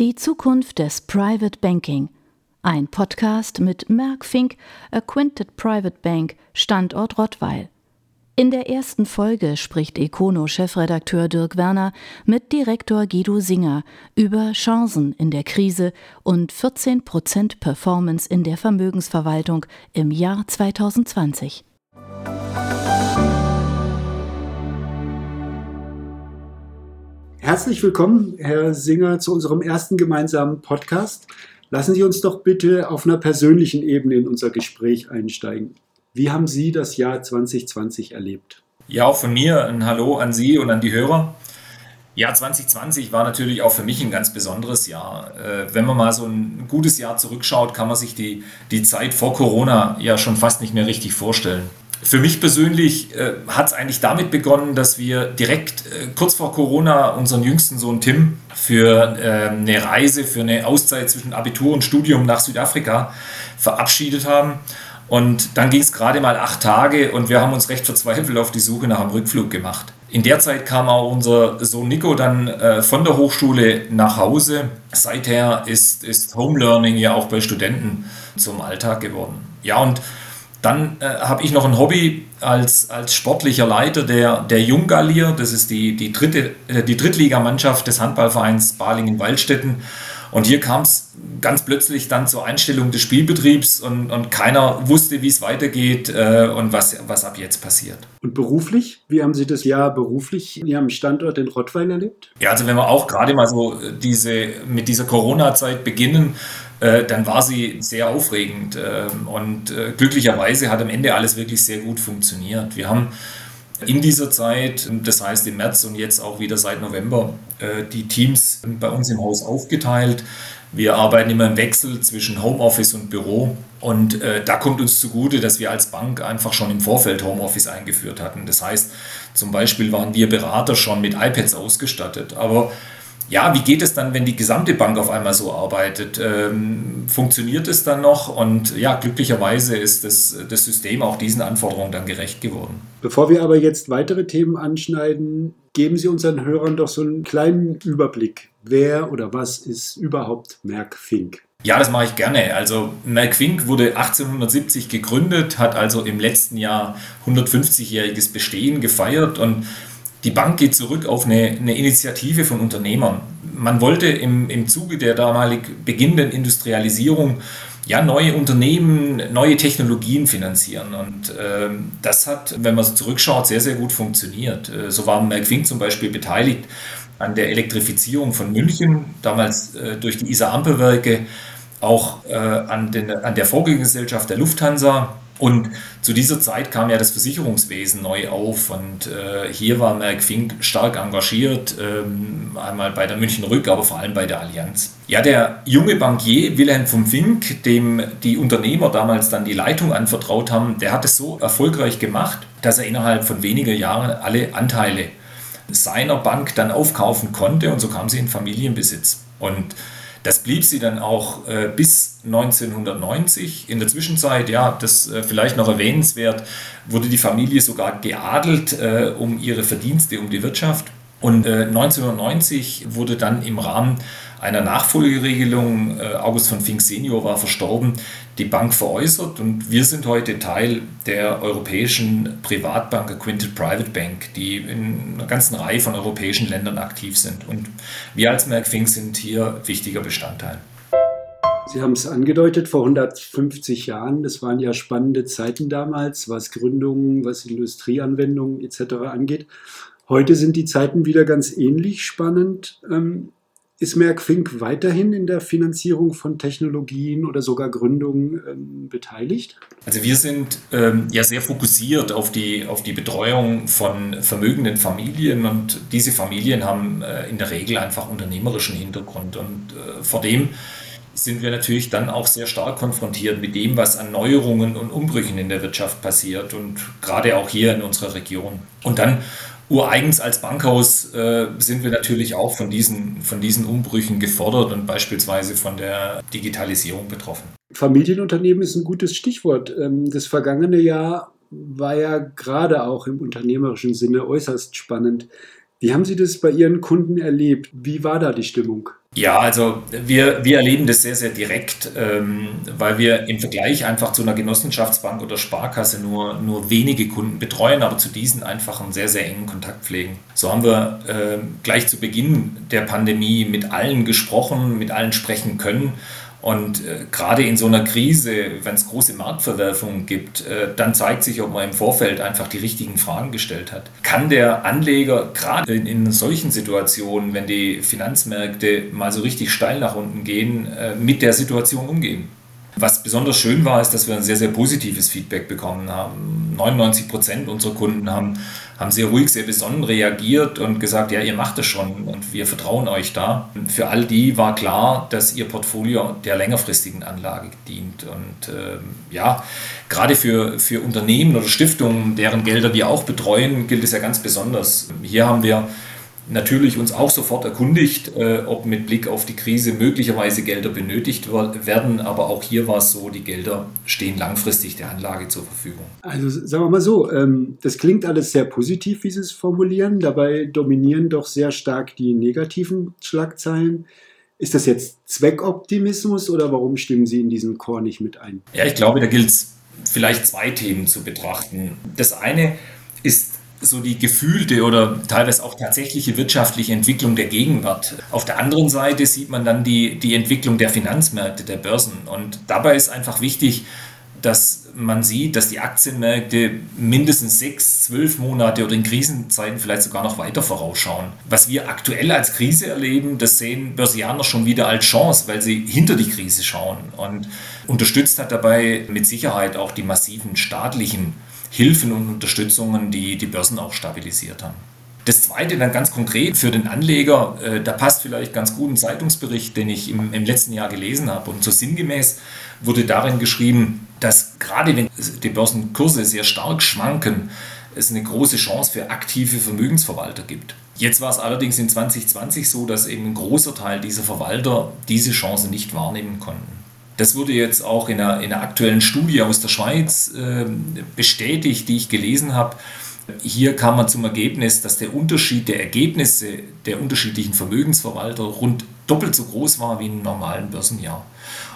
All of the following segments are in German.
Die Zukunft des Private Banking. Ein Podcast mit Merck Fink, Acquainted Private Bank, Standort Rottweil. In der ersten Folge spricht Econo-Chefredakteur Dirk Werner mit Direktor Guido Singer über Chancen in der Krise und 14 Prozent Performance in der Vermögensverwaltung im Jahr 2020. Herzlich willkommen, Herr Singer, zu unserem ersten gemeinsamen Podcast. Lassen Sie uns doch bitte auf einer persönlichen Ebene in unser Gespräch einsteigen. Wie haben Sie das Jahr 2020 erlebt? Ja, auch von mir ein Hallo an Sie und an die Hörer. Ja, 2020 war natürlich auch für mich ein ganz besonderes Jahr. Äh, wenn man mal so ein gutes Jahr zurückschaut, kann man sich die, die Zeit vor Corona ja schon fast nicht mehr richtig vorstellen. Für mich persönlich äh, hat es eigentlich damit begonnen, dass wir direkt äh, kurz vor Corona unseren jüngsten Sohn Tim für äh, eine Reise, für eine Auszeit zwischen Abitur und Studium nach Südafrika verabschiedet haben. Und dann ging es gerade mal acht Tage und wir haben uns recht verzweifelt auf die Suche nach einem Rückflug gemacht. In der Zeit kam auch unser Sohn Nico dann äh, von der Hochschule nach Hause. Seither ist, ist Home Learning ja auch bei Studenten zum Alltag geworden. Ja, und dann äh, habe ich noch ein Hobby als, als sportlicher Leiter der, der Junggallier. Das ist die, die, dritte, äh, die Drittligamannschaft des Handballvereins Balingen-Waldstätten. Und hier kam es ganz plötzlich dann zur Einstellung des Spielbetriebs und, und keiner wusste, wie es weitergeht äh, und was, was ab jetzt passiert. Und beruflich? Wie haben Sie das Jahr beruflich in Ihrem Standort in Rottweil erlebt? Ja, also wenn wir auch gerade mal so diese, mit dieser Corona-Zeit beginnen, äh, dann war sie sehr aufregend. Ähm, und äh, glücklicherweise hat am Ende alles wirklich sehr gut funktioniert. Wir haben in dieser Zeit, das heißt im März und jetzt auch wieder seit November, äh, die Teams bei uns im Haus aufgeteilt. Wir arbeiten immer im Wechsel zwischen Homeoffice und Büro. Und äh, da kommt uns zugute, dass wir als Bank einfach schon im Vorfeld Homeoffice eingeführt hatten. Das heißt, zum Beispiel waren wir Berater schon mit iPads ausgestattet. Aber ja, wie geht es dann, wenn die gesamte Bank auf einmal so arbeitet? Ähm, funktioniert es dann noch? Und ja, glücklicherweise ist das, das System auch diesen Anforderungen dann gerecht geworden. Bevor wir aber jetzt weitere Themen anschneiden, geben Sie unseren Hörern doch so einen kleinen Überblick. Wer oder was ist überhaupt Merck Fink? Ja, das mache ich gerne. Also Merck Fink wurde 1870 gegründet, hat also im letzten Jahr 150-jähriges Bestehen gefeiert und die Bank geht zurück auf eine, eine Initiative von Unternehmern. Man wollte im, im Zuge der damalig beginnenden Industrialisierung ja, neue Unternehmen, neue Technologien finanzieren. Und äh, das hat, wenn man so zurückschaut, sehr, sehr gut funktioniert. Äh, so war Merck zum Beispiel beteiligt an der Elektrifizierung von München, damals äh, durch die ISA-Amperwerke, auch äh, an, den, an der Vorgängergesellschaft der Lufthansa und zu dieser Zeit kam ja das Versicherungswesen neu auf und äh, hier war Merck Fink stark engagiert, ähm, einmal bei der München Rück, aber vor allem bei der Allianz. Ja, der junge Bankier Wilhelm von Fink, dem die Unternehmer damals dann die Leitung anvertraut haben, der hat es so erfolgreich gemacht, dass er innerhalb von weniger Jahren alle Anteile seiner Bank dann aufkaufen konnte und so kam sie in Familienbesitz. Und das blieb sie dann auch äh, bis 1990. In der Zwischenzeit, ja, das äh, vielleicht noch erwähnenswert, wurde die Familie sogar geadelt äh, um ihre Verdienste um die Wirtschaft. Und 1990 äh, wurde dann im Rahmen einer Nachfolgeregelung, äh, August von Fink Senior war verstorben, die Bank veräußert und wir sind heute Teil der europäischen Privatbank Acquinted Private Bank, die in einer ganzen Reihe von europäischen Ländern aktiv sind. Und wir als Merck Fink sind hier wichtiger Bestandteil. Sie haben es angedeutet, vor 150 Jahren, das waren ja spannende Zeiten damals, was Gründungen, was Industrieanwendungen etc. angeht. Heute sind die Zeiten wieder ganz ähnlich spannend. Ist Merck Fink weiterhin in der Finanzierung von Technologien oder sogar Gründungen ähm, beteiligt? Also wir sind ähm, ja sehr fokussiert auf die, auf die Betreuung von vermögenden Familien und diese Familien haben äh, in der Regel einfach unternehmerischen Hintergrund und äh, vor dem sind wir natürlich dann auch sehr stark konfrontiert mit dem, was an Neuerungen und Umbrüchen in der Wirtschaft passiert und gerade auch hier in unserer Region. Und dann ureigens als Bankhaus äh, sind wir natürlich auch von diesen, von diesen Umbrüchen gefordert und beispielsweise von der Digitalisierung betroffen. Familienunternehmen ist ein gutes Stichwort. Ähm, das vergangene Jahr war ja gerade auch im unternehmerischen Sinne äußerst spannend. Wie haben Sie das bei Ihren Kunden erlebt? Wie war da die Stimmung? Ja, also wir, wir erleben das sehr, sehr direkt, ähm, weil wir im Vergleich einfach zu einer Genossenschaftsbank oder Sparkasse nur, nur wenige Kunden betreuen, aber zu diesen einfach einen sehr, sehr engen Kontakt pflegen. So haben wir äh, gleich zu Beginn der Pandemie mit allen gesprochen, mit allen sprechen können und äh, gerade in so einer Krise, wenn es große Marktverwerfungen gibt, äh, dann zeigt sich, ob man im Vorfeld einfach die richtigen Fragen gestellt hat. Kann der Anleger gerade in, in solchen Situationen, wenn die Finanzmärkte mal so richtig steil nach unten gehen, äh, mit der Situation umgehen? Was besonders schön war, ist, dass wir ein sehr, sehr positives Feedback bekommen haben. 99 Prozent unserer Kunden haben, haben sehr ruhig, sehr besonnen reagiert und gesagt, ja, ihr macht es schon und wir vertrauen euch da. Für all die war klar, dass ihr Portfolio der längerfristigen Anlage dient. Und äh, ja, gerade für, für Unternehmen oder Stiftungen, deren Gelder wir auch betreuen, gilt es ja ganz besonders. Hier haben wir natürlich uns auch sofort erkundigt, äh, ob mit Blick auf die Krise möglicherweise Gelder benötigt werden. Aber auch hier war es so, die Gelder stehen langfristig der Anlage zur Verfügung. Also sagen wir mal so, ähm, das klingt alles sehr positiv, wie Sie es formulieren. Dabei dominieren doch sehr stark die negativen Schlagzeilen. Ist das jetzt Zweckoptimismus oder warum stimmen Sie in diesen Chor nicht mit ein? Ja, ich glaube, da gilt es vielleicht zwei Themen zu betrachten. Das eine ist so die gefühlte oder teilweise auch tatsächliche wirtschaftliche Entwicklung der Gegenwart. Auf der anderen Seite sieht man dann die, die Entwicklung der Finanzmärkte, der Börsen. Und dabei ist einfach wichtig, dass man sieht, dass die Aktienmärkte mindestens sechs, zwölf Monate oder in Krisenzeiten vielleicht sogar noch weiter vorausschauen. Was wir aktuell als Krise erleben, das sehen Börsianer schon wieder als Chance, weil sie hinter die Krise schauen. Und unterstützt hat dabei mit Sicherheit auch die massiven staatlichen Hilfen und Unterstützungen, die die Börsen auch stabilisiert haben. Das zweite dann ganz konkret für den Anleger, äh, da passt vielleicht ganz gut ein Zeitungsbericht, den ich im, im letzten Jahr gelesen habe. Und so sinngemäß wurde darin geschrieben, dass gerade wenn die Börsenkurse sehr stark schwanken, es eine große Chance für aktive Vermögensverwalter gibt. Jetzt war es allerdings in 2020 so, dass eben ein großer Teil dieser Verwalter diese Chance nicht wahrnehmen konnten. Das wurde jetzt auch in einer, in einer aktuellen Studie aus der Schweiz äh, bestätigt, die ich gelesen habe. Hier kam man zum Ergebnis, dass der Unterschied der Ergebnisse der unterschiedlichen Vermögensverwalter rund doppelt so groß war wie im normalen Börsenjahr.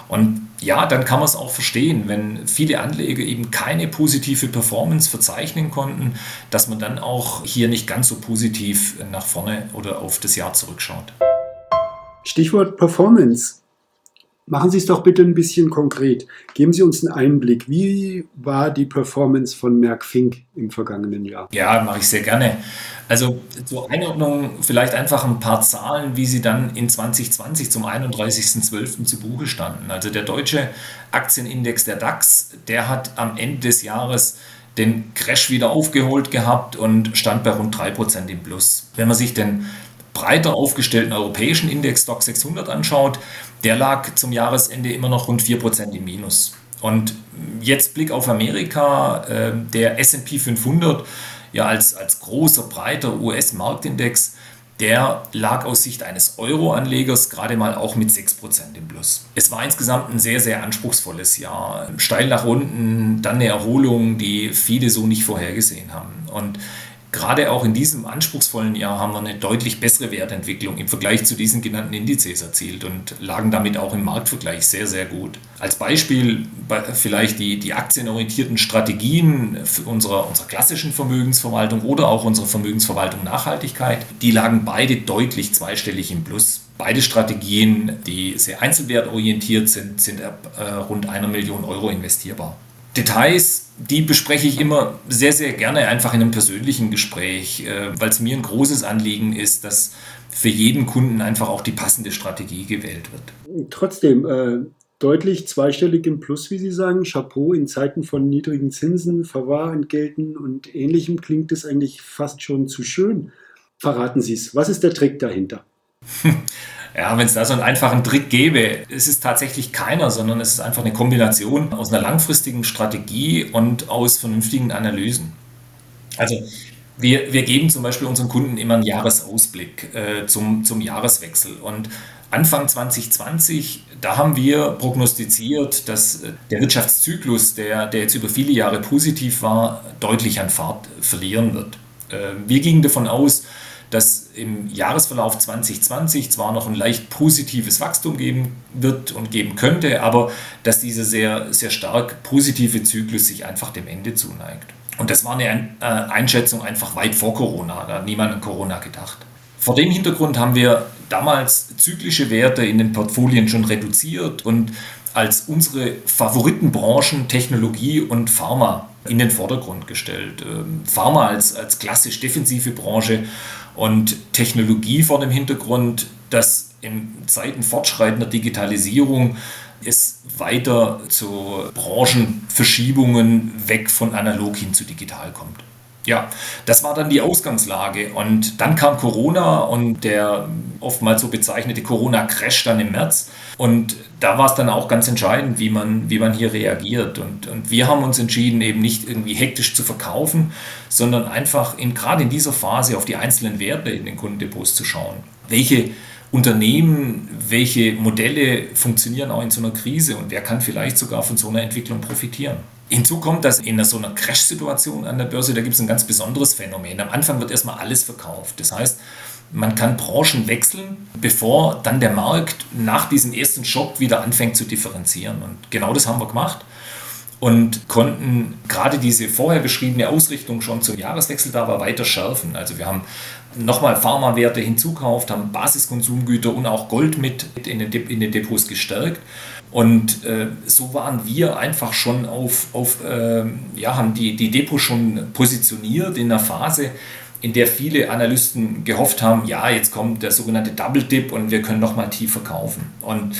Und ja, dann kann man es auch verstehen, wenn viele Anleger eben keine positive Performance verzeichnen konnten, dass man dann auch hier nicht ganz so positiv nach vorne oder auf das Jahr zurückschaut. Stichwort Performance. Machen Sie es doch bitte ein bisschen konkret. Geben Sie uns einen Einblick. Wie war die Performance von Merck Fink im vergangenen Jahr? Ja, mache ich sehr gerne. Also zur Einordnung vielleicht einfach ein paar Zahlen, wie sie dann in 2020 zum 31.12. zu Buche standen. Also der deutsche Aktienindex der DAX, der hat am Ende des Jahres den Crash wieder aufgeholt gehabt und stand bei rund 3% im Plus. Wenn man sich den breiter aufgestellten europäischen Index Stock 600 anschaut, der lag zum Jahresende immer noch rund 4% im Minus. Und jetzt Blick auf Amerika, äh, der SP 500, ja als, als großer, breiter US-Marktindex, der lag aus Sicht eines Euro-Anlegers gerade mal auch mit 6% im Plus. Es war insgesamt ein sehr, sehr anspruchsvolles Jahr. Steil nach unten, dann eine Erholung, die viele so nicht vorhergesehen haben. Und gerade auch in diesem anspruchsvollen Jahr haben wir eine deutlich bessere Wertentwicklung im Vergleich zu diesen genannten Indizes erzielt und lagen damit auch im Marktvergleich sehr, sehr gut. Als Beispiel vielleicht die, die aktienorientierten Strategien unserer, unserer klassischen Vermögensverwaltung oder auch unserer Vermögensverwaltung Nachhaltigkeit, die lagen beide deutlich zweistellig im Plus. Beide Strategien, die sehr einzelwertorientiert sind, sind ab äh, rund einer Million Euro investierbar. Details, die bespreche ich immer sehr, sehr gerne einfach in einem persönlichen Gespräch, äh, weil es mir ein großes Anliegen ist, dass für jeden Kunden einfach auch die passende Strategie gewählt wird. Trotzdem, äh, deutlich zweistellig im Plus, wie Sie sagen. Chapeau in Zeiten von niedrigen Zinsen, Verwahrentgelten und ähnlichem klingt es eigentlich fast schon zu schön. Verraten Sie es. Was ist der Trick dahinter? Ja, wenn es da so einen einfachen Trick gäbe, es ist tatsächlich keiner, sondern es ist einfach eine Kombination aus einer langfristigen Strategie und aus vernünftigen Analysen. Also wir, wir geben zum Beispiel unseren Kunden immer einen Jahresausblick äh, zum, zum Jahreswechsel. Und Anfang 2020, da haben wir prognostiziert, dass äh, der Wirtschaftszyklus, der, der jetzt über viele Jahre positiv war, deutlich an Fahrt verlieren wird. Äh, wir gingen davon aus, dass im Jahresverlauf 2020 zwar noch ein leicht positives Wachstum geben wird und geben könnte, aber dass dieser sehr, sehr stark positive Zyklus sich einfach dem Ende zuneigt. Und das war eine äh, Einschätzung einfach weit vor Corona. Da hat niemand an Corona gedacht. Vor dem Hintergrund haben wir damals zyklische Werte in den Portfolien schon reduziert und als unsere Favoritenbranchen Technologie und Pharma in den Vordergrund gestellt. Ähm, Pharma als, als klassisch defensive Branche und Technologie vor dem Hintergrund, dass in Zeiten fortschreitender Digitalisierung es weiter zu Branchenverschiebungen weg von analog hin zu digital kommt. Ja, das war dann die Ausgangslage. Und dann kam Corona und der oftmals so bezeichnete Corona-Crash dann im März. Und da war es dann auch ganz entscheidend, wie man, wie man hier reagiert. Und, und wir haben uns entschieden, eben nicht irgendwie hektisch zu verkaufen, sondern einfach in, gerade in dieser Phase auf die einzelnen Werte in den Kundendepots zu schauen. Welche Unternehmen, welche Modelle funktionieren auch in so einer Krise und wer kann vielleicht sogar von so einer Entwicklung profitieren. Hinzu kommt, dass in so einer Crash-Situation an der Börse, da gibt es ein ganz besonderes Phänomen. Am Anfang wird erstmal alles verkauft. Das heißt, man kann Branchen wechseln, bevor dann der Markt nach diesem ersten Schock wieder anfängt zu differenzieren. Und genau das haben wir gemacht und konnten gerade diese vorher beschriebene Ausrichtung schon zum Jahreswechsel da war weiter schärfen. Also wir haben nochmal Pharmawerte hinzukauft, haben Basiskonsumgüter und auch Gold mit in den, in den Depots gestärkt und äh, so waren wir einfach schon auf, auf äh, ja, haben die, die Depot schon positioniert in einer Phase, in der viele Analysten gehofft haben, ja, jetzt kommt der sogenannte Double Dip und wir können nochmal tiefer kaufen. Und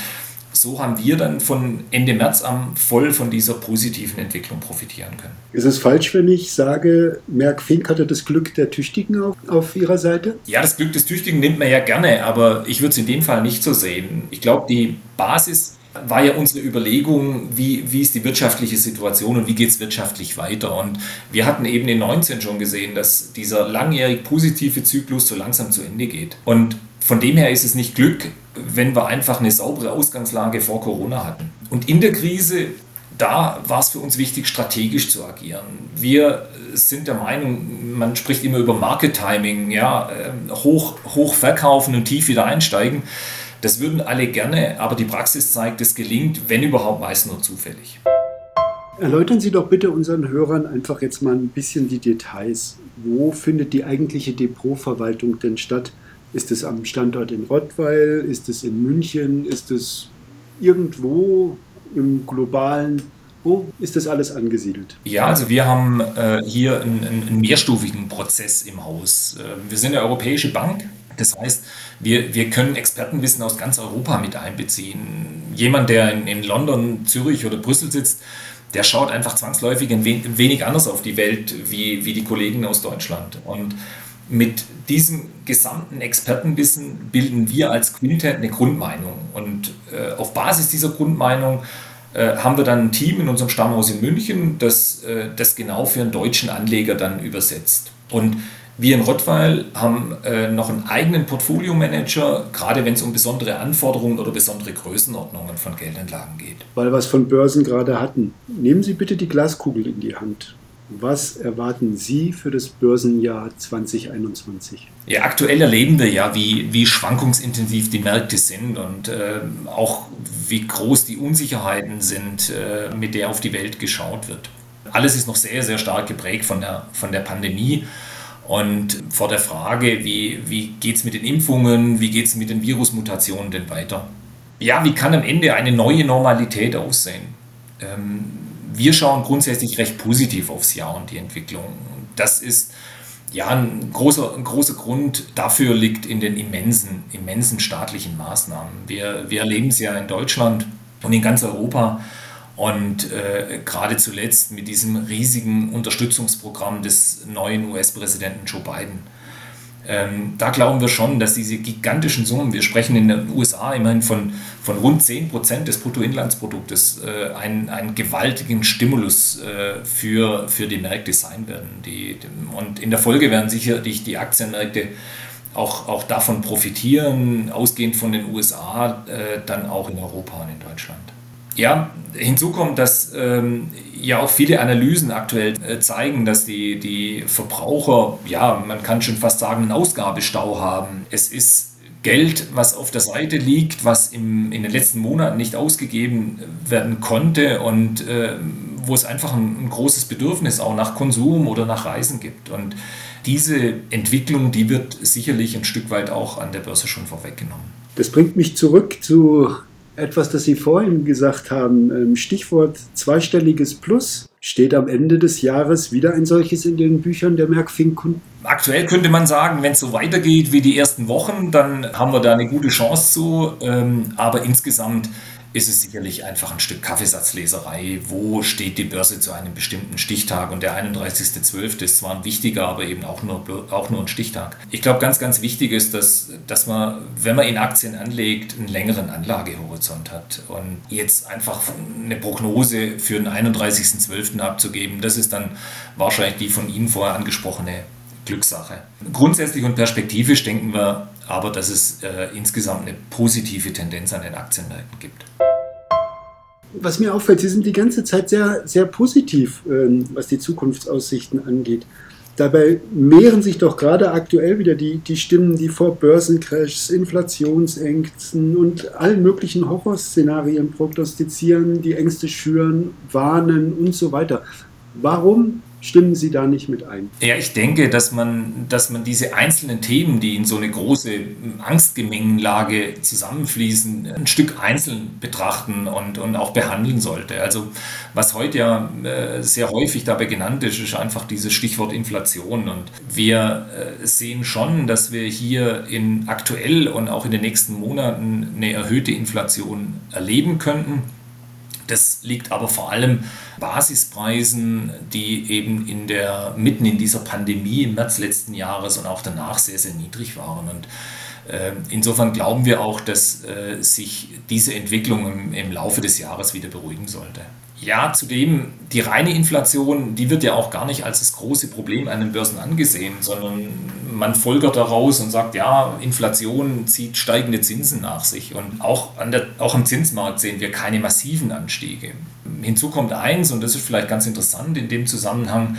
so haben wir dann von Ende März am voll von dieser positiven Entwicklung profitieren können. Ist es falsch, wenn ich sage, Merck Fink hatte das Glück der Tüchtigen auf, auf ihrer Seite? Ja, das Glück des Tüchtigen nimmt man ja gerne, aber ich würde es in dem Fall nicht so sehen. Ich glaube, die Basis war ja unsere Überlegung, wie, wie ist die wirtschaftliche Situation und wie geht es wirtschaftlich weiter. Und wir hatten eben in 19 schon gesehen, dass dieser langjährig positive Zyklus so langsam zu Ende geht. Und von dem her ist es nicht Glück, wenn wir einfach eine saubere Ausgangslage vor Corona hatten. Und in der Krise, da war es für uns wichtig, strategisch zu agieren. Wir sind der Meinung, man spricht immer über Market Timing, ja, ähm, hoch, hoch verkaufen und tief wieder einsteigen. Das würden alle gerne, aber die Praxis zeigt, es gelingt, wenn überhaupt, meist nur zufällig. Erläutern Sie doch bitte unseren Hörern einfach jetzt mal ein bisschen die Details. Wo findet die eigentliche Depotverwaltung denn statt? Ist es am Standort in Rottweil? Ist es in München? Ist es irgendwo im globalen? Wo ist das alles angesiedelt? Ja, also wir haben äh, hier einen, einen, mehrstufigen Prozess im Haus. Äh, wir sind eine europäische Bank das heißt, wir, wir können Expertenwissen aus ganz Europa mit einbeziehen. Jemand, der in, in London, Zürich oder Brüssel sitzt, der schaut einfach zwangsläufig ein wenig anders auf die Welt wie, wie die Kollegen aus Deutschland. Und mit diesem gesamten Expertenwissen bilden wir als Quintet eine Grundmeinung. Und äh, auf Basis dieser Grundmeinung äh, haben wir dann ein Team in unserem Stammhaus in München, das äh, das genau für einen deutschen Anleger dann übersetzt. Und wir in Rottweil haben äh, noch einen eigenen Portfolio-Manager, gerade wenn es um besondere Anforderungen oder besondere Größenordnungen von Geldanlagen geht. Weil wir es von Börsen gerade hatten. Nehmen Sie bitte die Glaskugel in die Hand. Was erwarten Sie für das Börsenjahr 2021? Ja, aktuell erleben wir ja, wie, wie schwankungsintensiv die Märkte sind und äh, auch wie groß die Unsicherheiten sind, äh, mit der auf die Welt geschaut wird. Alles ist noch sehr, sehr stark geprägt von der, von der Pandemie. Und vor der Frage, wie, wie geht es mit den Impfungen, wie geht es mit den Virusmutationen denn weiter? Ja, wie kann am Ende eine neue Normalität aussehen? Ähm, wir schauen grundsätzlich recht positiv aufs Jahr und die Entwicklung. Das ist ja ein großer, ein großer Grund dafür liegt in den immensen, immensen staatlichen Maßnahmen. Wir, wir erleben es ja in Deutschland und in ganz Europa und äh, gerade zuletzt mit diesem riesigen Unterstützungsprogramm des neuen US-Präsidenten Joe Biden. Ähm, da glauben wir schon, dass diese gigantischen Summen, wir sprechen in den USA immerhin von, von rund 10 Prozent des Bruttoinlandsproduktes, äh, einen, einen gewaltigen Stimulus äh, für, für die Märkte sein werden. Die, und in der Folge werden sicherlich die Aktienmärkte auch, auch davon profitieren, ausgehend von den USA, äh, dann auch in Europa und in Deutschland. Ja, hinzu kommt, dass ähm, ja auch viele Analysen aktuell äh, zeigen, dass die, die Verbraucher, ja, man kann schon fast sagen, einen Ausgabestau haben. Es ist Geld, was auf der Seite liegt, was im, in den letzten Monaten nicht ausgegeben werden konnte und äh, wo es einfach ein, ein, großes Bedürfnis auch nach Konsum oder nach Reisen gibt. Und diese Entwicklung, die wird sicherlich ein Stück weit auch an der Börse schon vorweggenommen. Das bringt mich zurück zu etwas, das Sie vorhin gesagt haben. Ähm, Stichwort zweistelliges Plus. Steht am Ende des Jahres wieder ein solches in den Büchern der Merckfink-Kunden? Aktuell könnte man sagen, wenn es so weitergeht wie die ersten Wochen, dann haben wir da eine gute Chance zu. Ähm, aber insgesamt ist es sicherlich einfach ein Stück Kaffeesatzleserei. Wo steht die Börse zu einem bestimmten Stichtag? Und der 31.12. ist zwar ein wichtiger, aber eben auch nur, auch nur ein Stichtag. Ich glaube, ganz, ganz wichtig ist, dass, dass man, wenn man in Aktien anlegt, einen längeren Anlagehorizont hat. Und jetzt einfach eine Prognose für den 31.12. abzugeben, das ist dann wahrscheinlich die von Ihnen vorher angesprochene Glückssache. Grundsätzlich und perspektivisch denken wir aber, dass es äh, insgesamt eine positive Tendenz an den Aktienmärkten gibt was mir auffällt, Sie sind die ganze Zeit sehr, sehr positiv, ähm, was die Zukunftsaussichten angeht. Dabei mehren sich doch gerade aktuell wieder die, die Stimmen, die vor Börsencrashs, Inflationsängsten und allen möglichen Horrorszenarien prognostizieren, die Ängste schüren, warnen und so weiter. Warum stimmen Sie da nicht mit ein? Ja, ich denke, dass man, dass man diese einzelnen Themen, die in so eine große Angstgemengenlage zusammenfließen, ein Stück einzeln betrachten und, und auch behandeln sollte. Also was heute ja äh, sehr häufig dabei genannt ist, ist einfach dieses Stichwort Inflation. Und wir äh, sehen schon, dass wir hier in aktuell und auch in den nächsten Monaten eine erhöhte Inflation erleben könnten. Das liegt aber vor allem Basispreisen, die eben in der, mitten in dieser Pandemie im März letzten Jahres und auch danach sehr, sehr niedrig waren. Und äh, insofern glauben wir auch, dass äh, sich diese Entwicklung im Laufe des Jahres wieder beruhigen sollte. Ja, zudem, die reine Inflation, die wird ja auch gar nicht als das große Problem an den Börsen angesehen, sondern man folgert daraus und sagt, ja, Inflation zieht steigende Zinsen nach sich. Und auch, an der, auch am Zinsmarkt sehen wir keine massiven Anstiege. Hinzu kommt eins, und das ist vielleicht ganz interessant in dem Zusammenhang,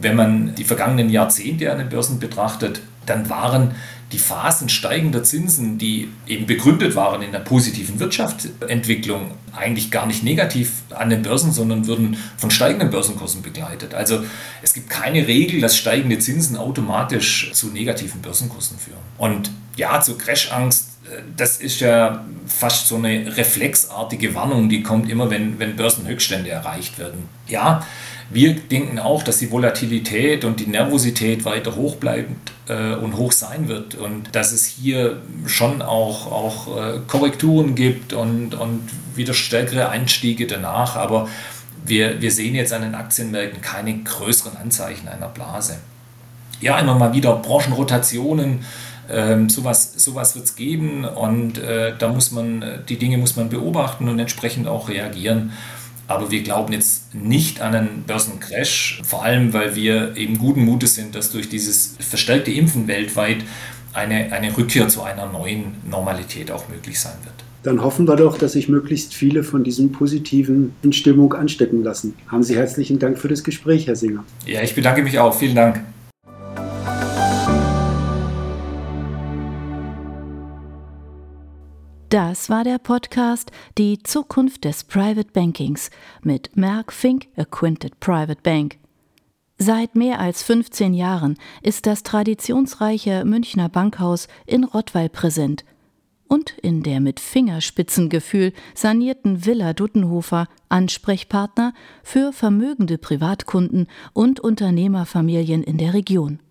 wenn man die vergangenen Jahrzehnte an den Börsen betrachtet, dann waren die Phasen steigender Zinsen, die eben begründet waren in der positiven Wirtschaftsentwicklung, eigentlich gar nicht negativ an den Börsen, sondern würden von steigenden Börsenkursen begleitet. Also es gibt keine Regel, dass steigende Zinsen automatisch zu negativen Börsenkursen führen. Und ja, zur Crashangst das ist ja fast so eine reflexartige Warnung, die kommt immer, wenn, wenn Börsenhöchststände erreicht werden. Ja, wir denken auch, dass die Volatilität und die Nervosität weiter hoch bleibt äh, und hoch sein wird und dass es hier schon auch, auch äh, Korrekturen gibt und, und wieder stärkere Einstiege danach. Aber wir, wir sehen jetzt an den Aktienmärkten keine größeren Anzeichen einer Blase. Ja, immer mal wieder Branchenrotationen ähm, sowas sowas wird es geben und äh, da muss man, die Dinge muss man beobachten und entsprechend auch reagieren. Aber wir glauben jetzt nicht an einen Börsencrash, vor allem weil wir eben guten Mutes sind, dass durch dieses verstärkte Impfen weltweit eine, eine Rückkehr zu einer neuen Normalität auch möglich sein wird. Dann hoffen wir doch, dass sich möglichst viele von diesem positiven Stimmung anstecken lassen. Haben Sie herzlichen Dank für das Gespräch, Herr Singer. Ja, ich bedanke mich auch. Vielen Dank. Das war der Podcast Die Zukunft des Private Bankings mit Merck Fink Acquainted Private Bank. Seit mehr als 15 Jahren ist das traditionsreiche Münchner Bankhaus in Rottweil präsent und in der mit Fingerspitzengefühl sanierten Villa Duttenhofer Ansprechpartner für vermögende Privatkunden und Unternehmerfamilien in der Region.